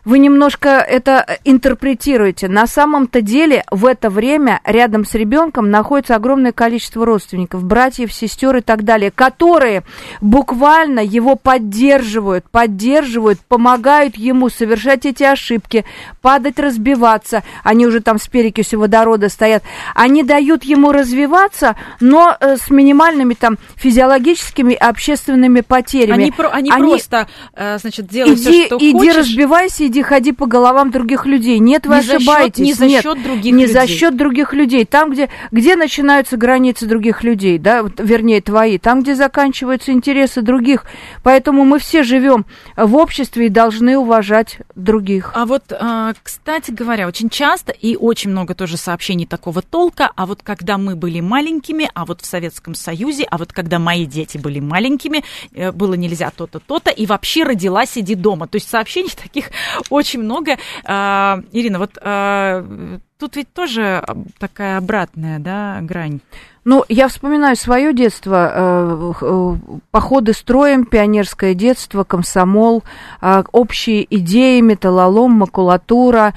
вы немножко это интерпретируете. На самом-то деле в это время рядом с ребенком находится огромное количество родственников, братьев, сестер и так далее, которые буквально его поддерживают, поддерживают, помогают ему совершать эти ошибки, падать, разбиваться. Они уже там с перекисью водорода стоят. Они дают ему развиваться, но э, с минимальными там физиологическими и общественными потерями. Они, про, они, они просто, э, значит, делают иди, все, что иди хочешь. разбивайся, иди иди ходи по головам других людей. Нет, вы не ошибаетесь. За счет, не за счет других не людей. за счет других людей. Там, где, где начинаются границы других людей, да, вернее, твои, там, где заканчиваются интересы других. Поэтому мы все живем в обществе и должны уважать других. А вот, а, кстати говоря, очень часто и очень много тоже сообщений такого толка, а вот когда мы были маленькими, а вот в Советском Союзе, а вот когда мои дети были маленькими, э, было нельзя то-то, то-то, и вообще родилась, сиди дома. То есть сообщений таких очень много. А, Ирина, вот а, тут ведь тоже такая обратная, да, грань. Ну, я вспоминаю свое детство, э, э, походы строем, пионерское детство, комсомол, э, общие идеи, металлолом, макулатура,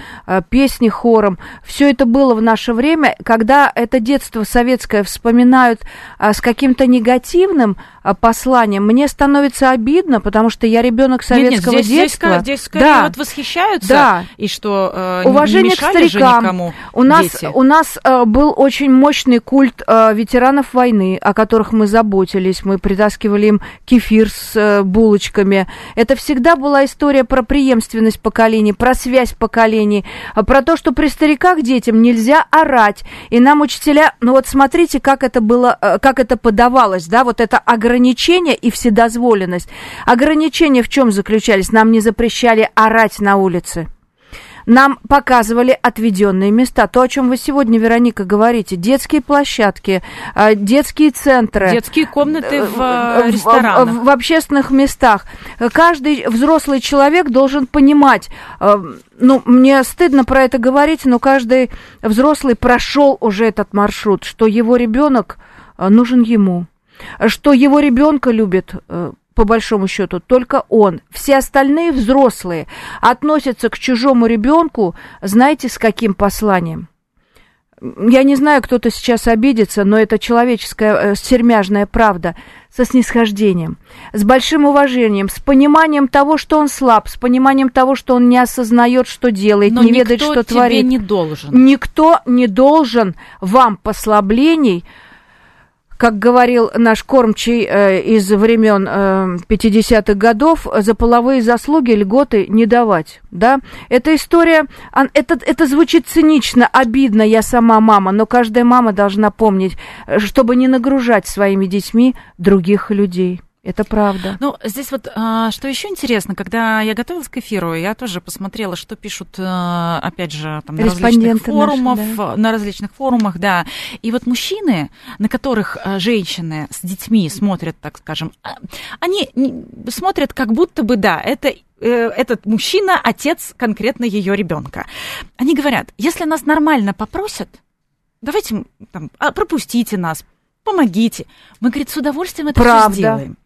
песни хором. Все это было в наше время, когда это детство советское вспоминают с каким-то негативным посланием, мне становится обидно, потому что я ребенок советского нет, нет, здесь, детства. Здесь, здесь скорее да. вот восхищаются, да. и что Уважение не к старикам, почему у нас, дети? У нас э, был очень мощный культ э, ветеранов войны, о которых мы заботились. Мы притаскивали им кефир с э, булочками. Это всегда была история про преемственность поколений, про связь поколений, э, про то, что при стариках детям нельзя орать. И нам учителя, ну вот смотрите, как это было, э, как это подавалось, да, вот это ограничение и вседозволенность. Ограничения в чем заключались? Нам не запрещали орать на улице нам показывали отведенные места. То, о чем вы сегодня, Вероника, говорите. Детские площадки, а, детские центры. Детские комнаты в э, ресторанах. В, в, в общественных местах. Каждый взрослый человек должен понимать, э, ну, мне стыдно про это говорить, но каждый взрослый прошел уже этот маршрут, что его ребенок э, нужен ему что его ребенка любит по большому счету, только он. Все остальные взрослые относятся к чужому ребенку, знаете, с каким посланием? Я не знаю, кто-то сейчас обидится, но это человеческая э, сермяжная правда со снисхождением, с большим уважением, с пониманием того, что он слаб, с пониманием того, что он не осознает, что делает, но не ведает, что тебе творит. не должен. Никто не должен вам послаблений как говорил наш кормчий э, из времен э, 50-х годов, за половые заслуги льготы не давать. Да? Эта история, это, это звучит цинично, обидно, я сама мама, но каждая мама должна помнить, э, чтобы не нагружать своими детьми других людей. Это правда. Ну, здесь вот а, что еще интересно, когда я готовилась к эфиру, я тоже посмотрела, что пишут, а, опять же, там, на различных форумах, да. на различных форумах, да. И вот мужчины, на которых а, женщины с детьми смотрят, так скажем, они смотрят как будто бы, да, это э, этот мужчина, отец конкретно ее ребенка. Они говорят, если нас нормально попросят, давайте там, пропустите нас, помогите. Мы, говорит, с удовольствием это Правда. все сделаем.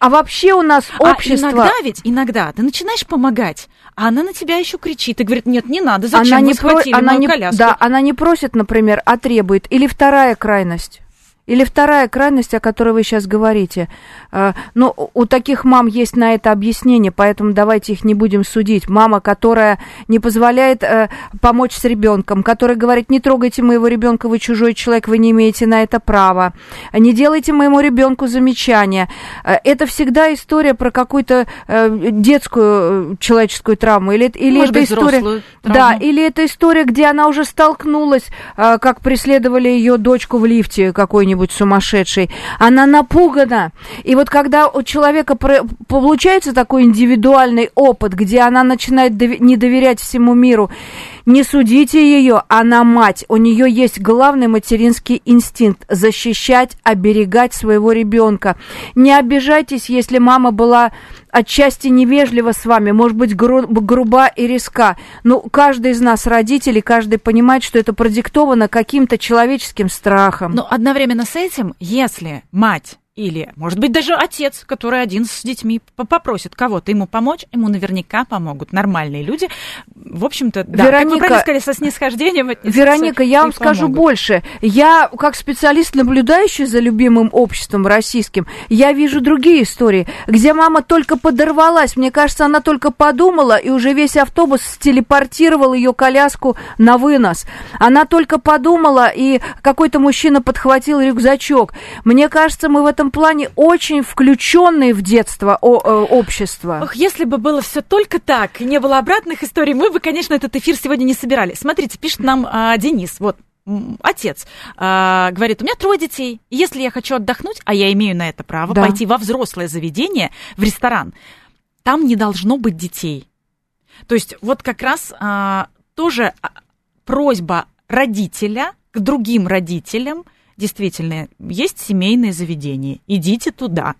А вообще у нас общество... А иногда ведь, иногда ты начинаешь помогать, а она на тебя еще кричит и говорит, нет, не надо, зачем она вы не схватили про... она мою не... коляску? Да, она не просит, например, а требует. Или вторая крайность. Или вторая крайность, о которой вы сейчас говорите. Э, ну, у таких мам есть на это объяснение, поэтому давайте их не будем судить. Мама, которая не позволяет э, помочь с ребенком, которая говорит, не трогайте моего ребенка, вы чужой человек, вы не имеете на это права. Не делайте моему ребенку замечания. Э, это всегда история про какую-то детскую человеческую травму. Или, или Может это быть, история... Да, или это история, где она уже столкнулась, как преследовали ее дочку в лифте какой-нибудь какой-нибудь сумасшедшей, она напугана. И вот когда у человека получается такой индивидуальный опыт, где она начинает не доверять всему миру, не судите ее, она мать. У нее есть главный материнский инстинкт – защищать, оберегать своего ребенка. Не обижайтесь, если мама была отчасти невежлива с вами, может быть, гру- груба и резка. Но каждый из нас, родителей, каждый понимает, что это продиктовано каким-то человеческим страхом. Но одновременно с этим, если мать или, может быть, даже отец, который один с детьми попросит кого-то ему помочь, ему наверняка помогут нормальные люди. В общем-то, да, Вероника, как вы правильно сказали, со снисхождением Вероника, я вам скажу помогут. больше. Я, как специалист, наблюдающий за любимым обществом российским, я вижу другие истории, где мама только подорвалась. Мне кажется, она только подумала, и уже весь автобус телепортировал ее коляску на вынос. Она только подумала, и какой-то мужчина подхватил рюкзачок. Мне кажется, мы в этом плане очень включенные в детство о, о, общество. Ох, если бы было все только так, и не было обратных историй, мы бы, конечно, этот эфир сегодня не собирали. Смотрите, пишет нам а, Денис, вот отец а, говорит, у меня трое детей, если я хочу отдохнуть, а я имею на это право, да. пойти во взрослое заведение, в ресторан, там не должно быть детей. То есть вот как раз а, тоже а, просьба родителя к другим родителям – действительно, есть семейные заведения, идите туда.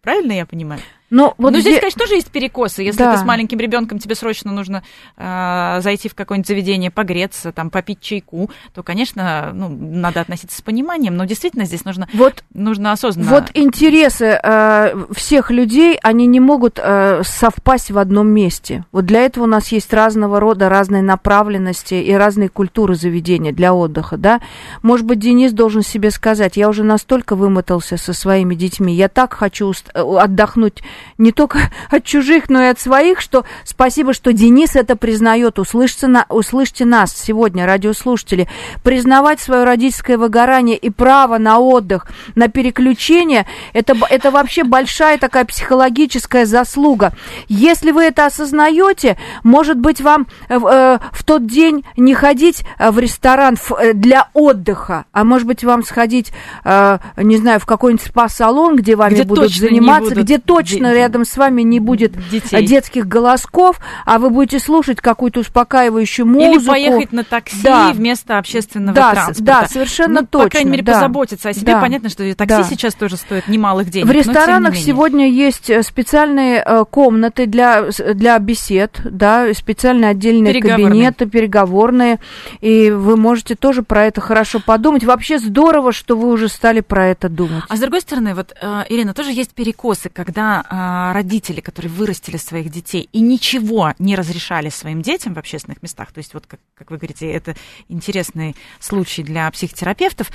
Правильно я понимаю? Но, вот Но здесь, здесь, конечно, тоже есть перекосы. Если да. ты с маленьким ребенком, тебе срочно нужно э, зайти в какое-нибудь заведение, погреться, там, попить чайку, то, конечно, ну, надо относиться с пониманием, но действительно здесь нужно, вот, нужно осознанно. Вот интересы э, всех людей, они не могут э, совпасть в одном месте. Вот для этого у нас есть разного рода, разные направленности и разные культуры заведения для отдыха, да. Может быть, Денис должен себе сказать, я уже настолько вымотался со своими детьми, я так хочу отдохнуть не только от чужих, но и от своих, что спасибо, что Денис это признает. Услышьте, на, услышьте нас сегодня, радиослушатели. Признавать свое родительское выгорание и право на отдых, на переключение, это, это вообще большая такая психологическая заслуга. Если вы это осознаете, может быть, вам э, э, в тот день не ходить э, в ресторан э, для отдыха, а может быть, вам сходить, э, не знаю, в какой-нибудь спа-салон, где вами где будут заниматься, будут где точно рядом с вами не будет детей. детских голосков, а вы будете слушать какую-то успокаивающую музыку. Или поехать на такси да. вместо общественного да, транспорта. Да, совершенно ну, точно. По крайней мере, да. позаботиться о себе. Да. Понятно, что такси да. сейчас тоже стоит немалых денег. В ресторанах сегодня есть э, специальные э, комнаты для, для бесед, да, специальные отдельные кабинеты, переговорные, и вы можете тоже про это хорошо подумать. Вообще здорово, что вы уже стали про это думать. А с другой стороны, вот, э, Ирина, тоже есть перекосы, когда родители, которые вырастили своих детей и ничего не разрешали своим детям в общественных местах, то есть вот, как, как вы говорите, это интересный случай для психотерапевтов,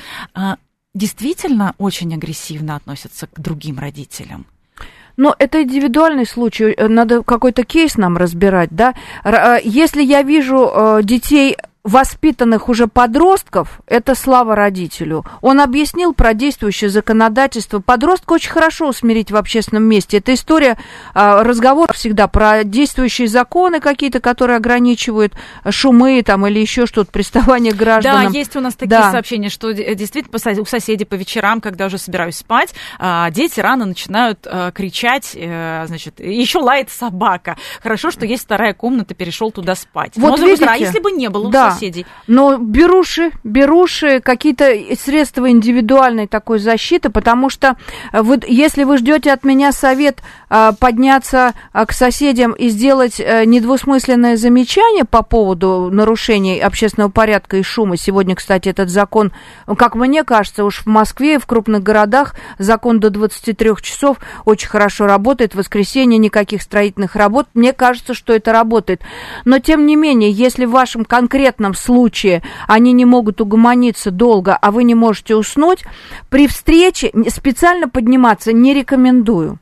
действительно очень агрессивно относятся к другим родителям. Но это индивидуальный случай, э, надо какой-то кейс нам разбирать, да. Э, если я вижу э, детей воспитанных уже подростков, это слава родителю. Он объяснил про действующее законодательство. Подростка очень хорошо усмирить в общественном месте. Это история, а, разговор всегда про действующие законы какие-то, которые ограничивают шумы там или еще что-то, приставание к гражданам. Да, есть у нас такие да. сообщения, что действительно у соседей по вечерам, когда уже собираюсь спать, а, дети рано начинают а, кричать, э, значит, еще лает собака. Хорошо, что есть вторая комната, перешел туда спать. Вот видите, а если бы не было да, соседей. Но беруши, беруши, какие-то средства индивидуальной такой защиты, потому что вы, если вы ждете от меня совет а, подняться а, к соседям и сделать а, недвусмысленное замечание по поводу нарушений общественного порядка и шума, сегодня, кстати, этот закон, как мне кажется, уж в Москве и в крупных городах закон до 23 часов очень хорошо работает, в воскресенье никаких строительных работ, мне кажется, что это работает. Но, тем не менее, если в вашем конкретном конкретном случае. Они не могут угомониться долго, а вы не можете уснуть, при встрече специально подниматься не рекомендую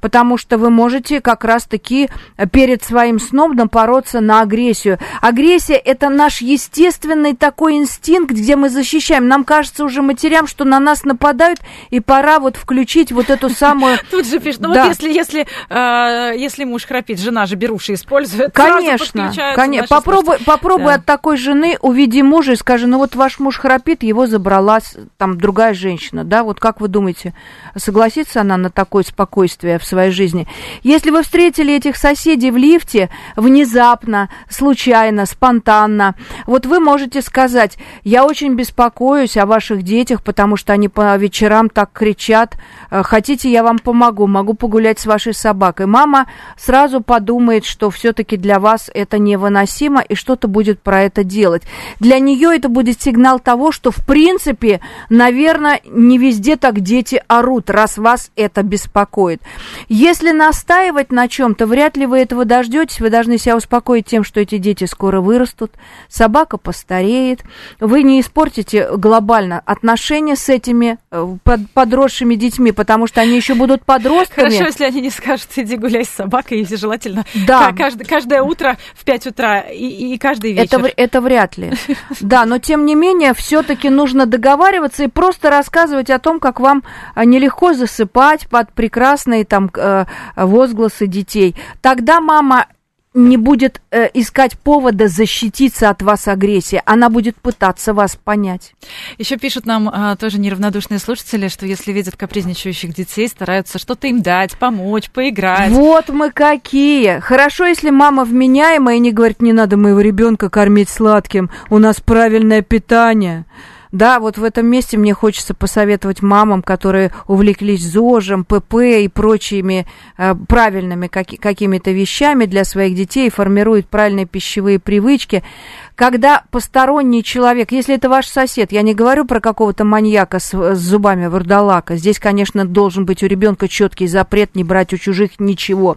потому что вы можете как раз-таки перед своим сном напороться на агрессию. Агрессия – это наш естественный такой инстинкт, где мы защищаем. Нам кажется уже матерям, что на нас нападают, и пора вот включить вот эту самую... Тут же пишут, ну да. вот если, если, э, если муж храпит, жена же беруши использует, Конечно, конечно. Попробуй, попробуй да. от такой жены увиди мужа и скажи, ну вот ваш муж храпит, его забрала там другая женщина, да, вот как вы думаете, согласится она на такое спокойствие? Спокойствия в своей жизни. Если вы встретили этих соседей в лифте внезапно, случайно, спонтанно, вот вы можете сказать, я очень беспокоюсь о ваших детях, потому что они по вечерам так кричат, э, хотите, я вам помогу, могу погулять с вашей собакой. Мама сразу подумает, что все-таки для вас это невыносимо и что-то будет про это делать. Для нее это будет сигнал того, что в принципе, наверное, не везде так дети орут, раз вас это беспокоит. Если настаивать на чем-то, вряд ли вы этого дождетесь. Вы должны себя успокоить тем, что эти дети скоро вырастут, собака постареет. Вы не испортите глобально отношения с этими э, подросшими детьми, потому что они еще будут подростками. Хорошо, если они не скажут, иди гуляй с собакой, если желательно да. каждое, каждое утро в 5 утра и, и каждый вечер. Это, это вряд ли. Да, но тем не менее, все-таки нужно договариваться и просто рассказывать о том, как вам а, нелегко засыпать под прекрасные там э, возгласы детей, тогда мама не будет э, искать повода защититься от вас агрессии, она будет пытаться вас понять. Еще пишут нам э, тоже неравнодушные слушатели, что если видят капризничающих детей, стараются что-то им дать, помочь, поиграть. Вот мы какие! Хорошо, если мама вменяемая и не говорит, не надо моего ребенка кормить сладким, у нас правильное питание. Да, вот в этом месте мне хочется посоветовать мамам, которые увлеклись ЗОЖем, ПП и прочими э, правильными как, какими-то вещами для своих детей, формируют правильные пищевые привычки. Когда посторонний человек, если это ваш сосед, я не говорю про какого-то маньяка с, с зубами вурдалака, здесь, конечно, должен быть у ребенка четкий запрет не брать у чужих ничего.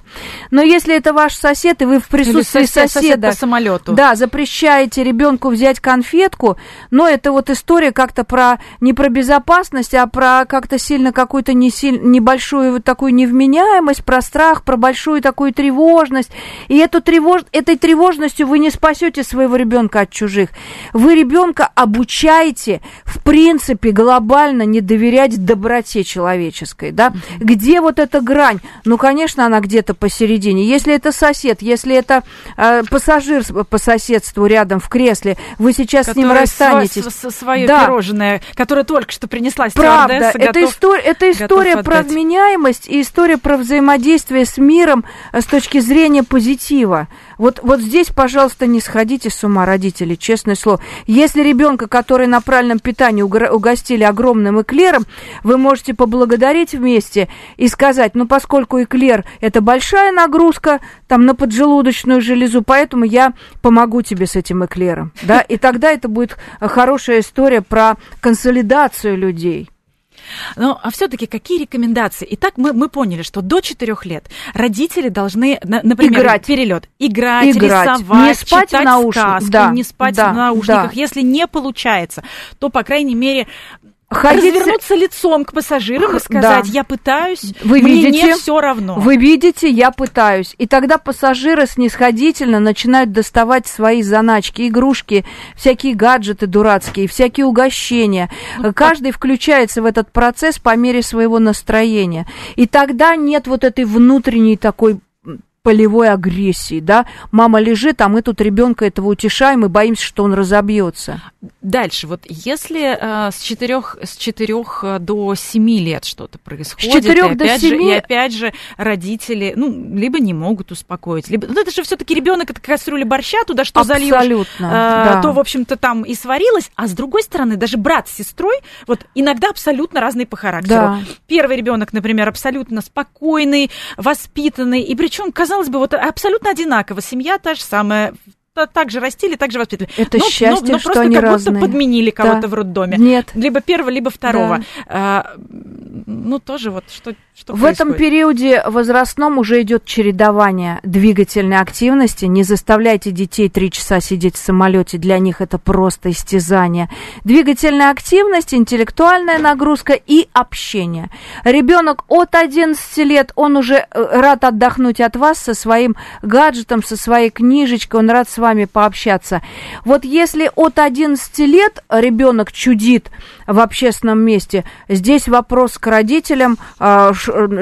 Но если это ваш сосед, и вы в присутствии сосед, соседа... Сосед по самолету. Да, запрещаете ребенку взять конфетку, но это вот история как-то про не про безопасность, а про как-то сильно какую-то не силь, небольшую вот такую невменяемость, про страх, про большую такую тревожность. И эту тревож... этой тревожностью вы не спасете своего ребенка от чужих. Вы ребенка обучаете, в принципе, глобально не доверять доброте человеческой, да? Где вот эта грань? Ну, конечно, она где-то посередине. Если это сосед, если это э, пассажир по соседству рядом в кресле, вы сейчас Который с ним расстанетесь. Св- свое да. пирожное, которое только что принесла Правда, это, готов, истор- это история про вменяемость и история про взаимодействие с миром э, с точки зрения позитива. Вот, вот здесь, пожалуйста, не сходите с ума, родители, честное слово. Если ребенка, который на правильном питании угостили огромным эклером, вы можете поблагодарить вместе и сказать, ну, поскольку эклер – это большая нагрузка там на поджелудочную железу, поэтому я помогу тебе с этим эклером, да, и тогда это будет хорошая история про консолидацию людей. Ну, а все-таки какие рекомендации? Итак, мы, мы поняли, что до 4 лет родители должны, например, играть. перелет, играть, играть, рисовать, не спать читать в наушниках, сказку, да, не спать да, в наушниках. Да. Если не получается, то, по крайней мере, Ходить... Развернуться лицом к пассажирам и сказать, да. я пытаюсь, вы мне видите, не все равно. Вы видите, я пытаюсь. И тогда пассажиры снисходительно начинают доставать свои заначки, игрушки, всякие гаджеты дурацкие, всякие угощения. Ну, Каждый включается в этот процесс по мере своего настроения. И тогда нет вот этой внутренней такой полевой агрессии, да, мама лежит, а мы тут ребенка этого утешаем и боимся, что он разобьется. Дальше, вот если э, с четырех с четырех э, до семи лет что-то происходит, с четырех до семи и опять же родители, ну, либо не могут успокоить, либо, ну, это же все-таки ребенок, это кастрюля борща, туда что зальешь, э, да. то, в общем-то, там и сварилось, а с другой стороны, даже брат с сестрой, вот иногда абсолютно разные по характеру. Да. Первый ребенок, например, абсолютно спокойный, воспитанный, и причем, казалось бы, вот абсолютно одинаково, семья та же самая, так же растили, так же воспитывали. Это но, счастье, но, но что просто они как разные. будто подменили кого-то да. в роддоме. Нет. Либо первого, либо второго. Да. А, ну, тоже вот что, что В происходит? этом периоде возрастном уже идет чередование двигательной активности. Не заставляйте детей три часа сидеть в самолете, для них это просто истязание. Двигательная активность, интеллектуальная нагрузка и общение. Ребенок от 11 лет, он уже э, рад отдохнуть от вас со своим гаджетом, со своей книжечкой, он рад с вами пообщаться. Вот если от 11 лет ребенок чудит в общественном месте, здесь вопрос к родителям, а,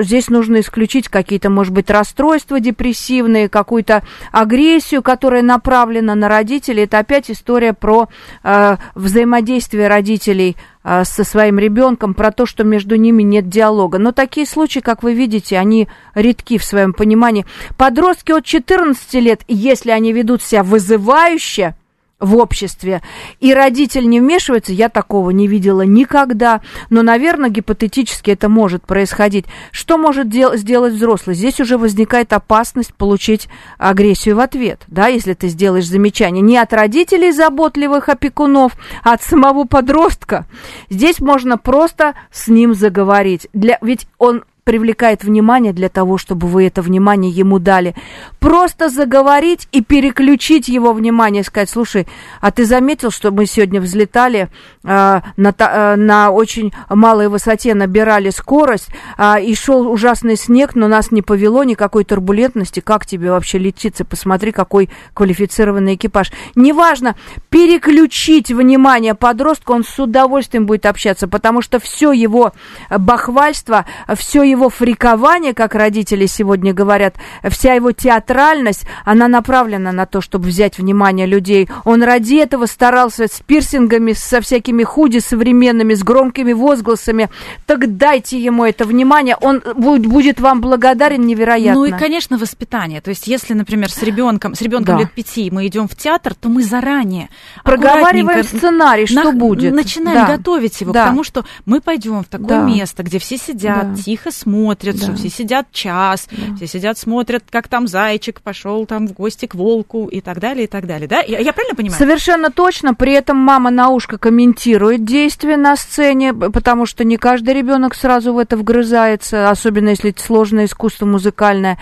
здесь нужно исключить какие-то, может быть, расстройства депрессивные, какую-то агрессию, которая направлена на родителей. Это опять история про а, взаимодействие родителей со своим ребенком, про то, что между ними нет диалога. Но такие случаи, как вы видите, они редки в своем понимании. Подростки от 14 лет, если они ведут себя вызывающе, в обществе, и родитель не вмешивается, я такого не видела никогда, но, наверное, гипотетически это может происходить. Что может дел- сделать взрослый? Здесь уже возникает опасность получить агрессию в ответ, да, если ты сделаешь замечание не от родителей заботливых опекунов, а от самого подростка. Здесь можно просто с ним заговорить. Для, ведь он привлекает внимание для того, чтобы вы это внимание ему дали. Просто заговорить и переключить его внимание, сказать, слушай, а ты заметил, что мы сегодня взлетали э, на, э, на очень малой высоте, набирали скорость, э, и шел ужасный снег, но нас не повело никакой турбулентности. Как тебе вообще летится? Посмотри, какой квалифицированный экипаж. Неважно, переключить внимание подростка, он с удовольствием будет общаться, потому что все его бахвальство, все его его фрикование, как родители сегодня говорят, вся его театральность, она направлена на то, чтобы взять внимание людей. Он ради этого старался с пирсингами, со всякими худи современными, с громкими возгласами. Так дайте ему это внимание, он будет вам благодарен невероятно. Ну и, конечно, воспитание. То есть, если, например, с ребенком, с ребенком да. лет пяти мы идем в театр, то мы заранее проговариваем сценарий, что на, будет. Начинаем да. готовить его да. к тому, что мы пойдем в такое да. место, где все сидят, да. тихо смотрят смотрят, да. что все сидят час, да. все сидят, смотрят, как там зайчик пошел там в гости к волку и так далее, и так далее. Да? Я, я правильно понимаю? Совершенно точно. При этом мама на ушко комментирует действия на сцене, потому что не каждый ребенок сразу в это вгрызается, особенно если это сложное искусство музыкальное.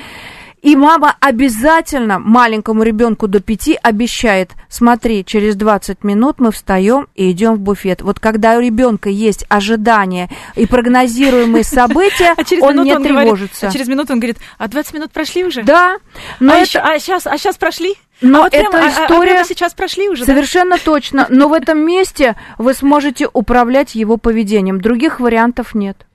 И мама обязательно маленькому ребенку до пяти обещает, смотри, через 20 минут мы встаем и идем в буфет. Вот когда у ребенка есть ожидания и прогнозируемые события, а он не тревожится. а через минуту он говорит, а 20 минут прошли уже? Да. Но а, это... еще, а, сейчас, а сейчас прошли? Но а вот эта прям, история а, а сейчас прошли уже. Совершенно да? точно. Но в этом месте вы сможете управлять его поведением. Других вариантов нет.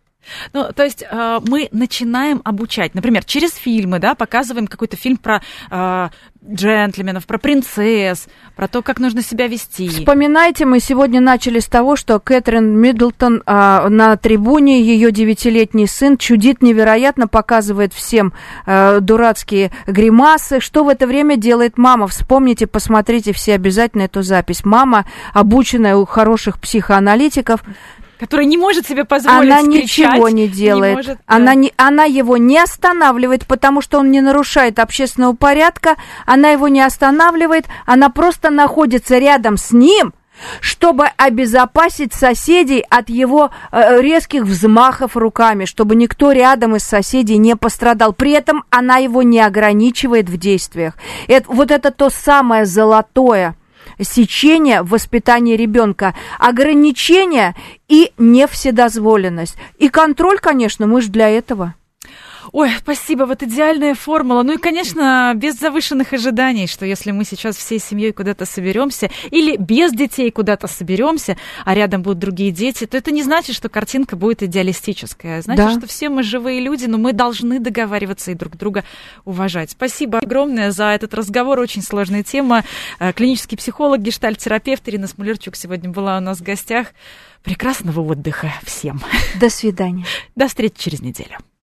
Ну, то есть э, мы начинаем обучать, например, через фильмы, да, показываем какой-то фильм про э, джентльменов, про принцесс, про то, как нужно себя вести. Вспоминайте, мы сегодня начали с того, что Кэтрин Миддлтон э, на трибуне, ее девятилетний сын чудит невероятно, показывает всем э, дурацкие гримасы. Что в это время делает мама? Вспомните, посмотрите все обязательно эту запись. Мама, обученная у хороших психоаналитиков, которая не может себе позволить Она кричать, ничего не делает. Не может, она, да. не, она его не останавливает, потому что он не нарушает общественного порядка. Она его не останавливает. Она просто находится рядом с ним, чтобы обезопасить соседей от его э, резких взмахов руками, чтобы никто рядом из соседей не пострадал. При этом она его не ограничивает в действиях. Это, вот это то самое золотое – сечение в воспитании ребенка, ограничения и невседозволенность. И контроль, конечно, мы же для этого. Ой, спасибо, вот идеальная формула. Ну и, конечно, без завышенных ожиданий, что если мы сейчас всей семьей куда-то соберемся, или без детей куда-то соберемся, а рядом будут другие дети, то это не значит, что картинка будет идеалистическая. Значит, да. что все мы живые люди, но мы должны договариваться и друг друга уважать. Спасибо огромное за этот разговор. Очень сложная тема. Э, клинический психолог, гештальт-терапевт Ирина Смолерчук сегодня была у нас в гостях. Прекрасного отдыха всем. До свидания. До встречи через неделю.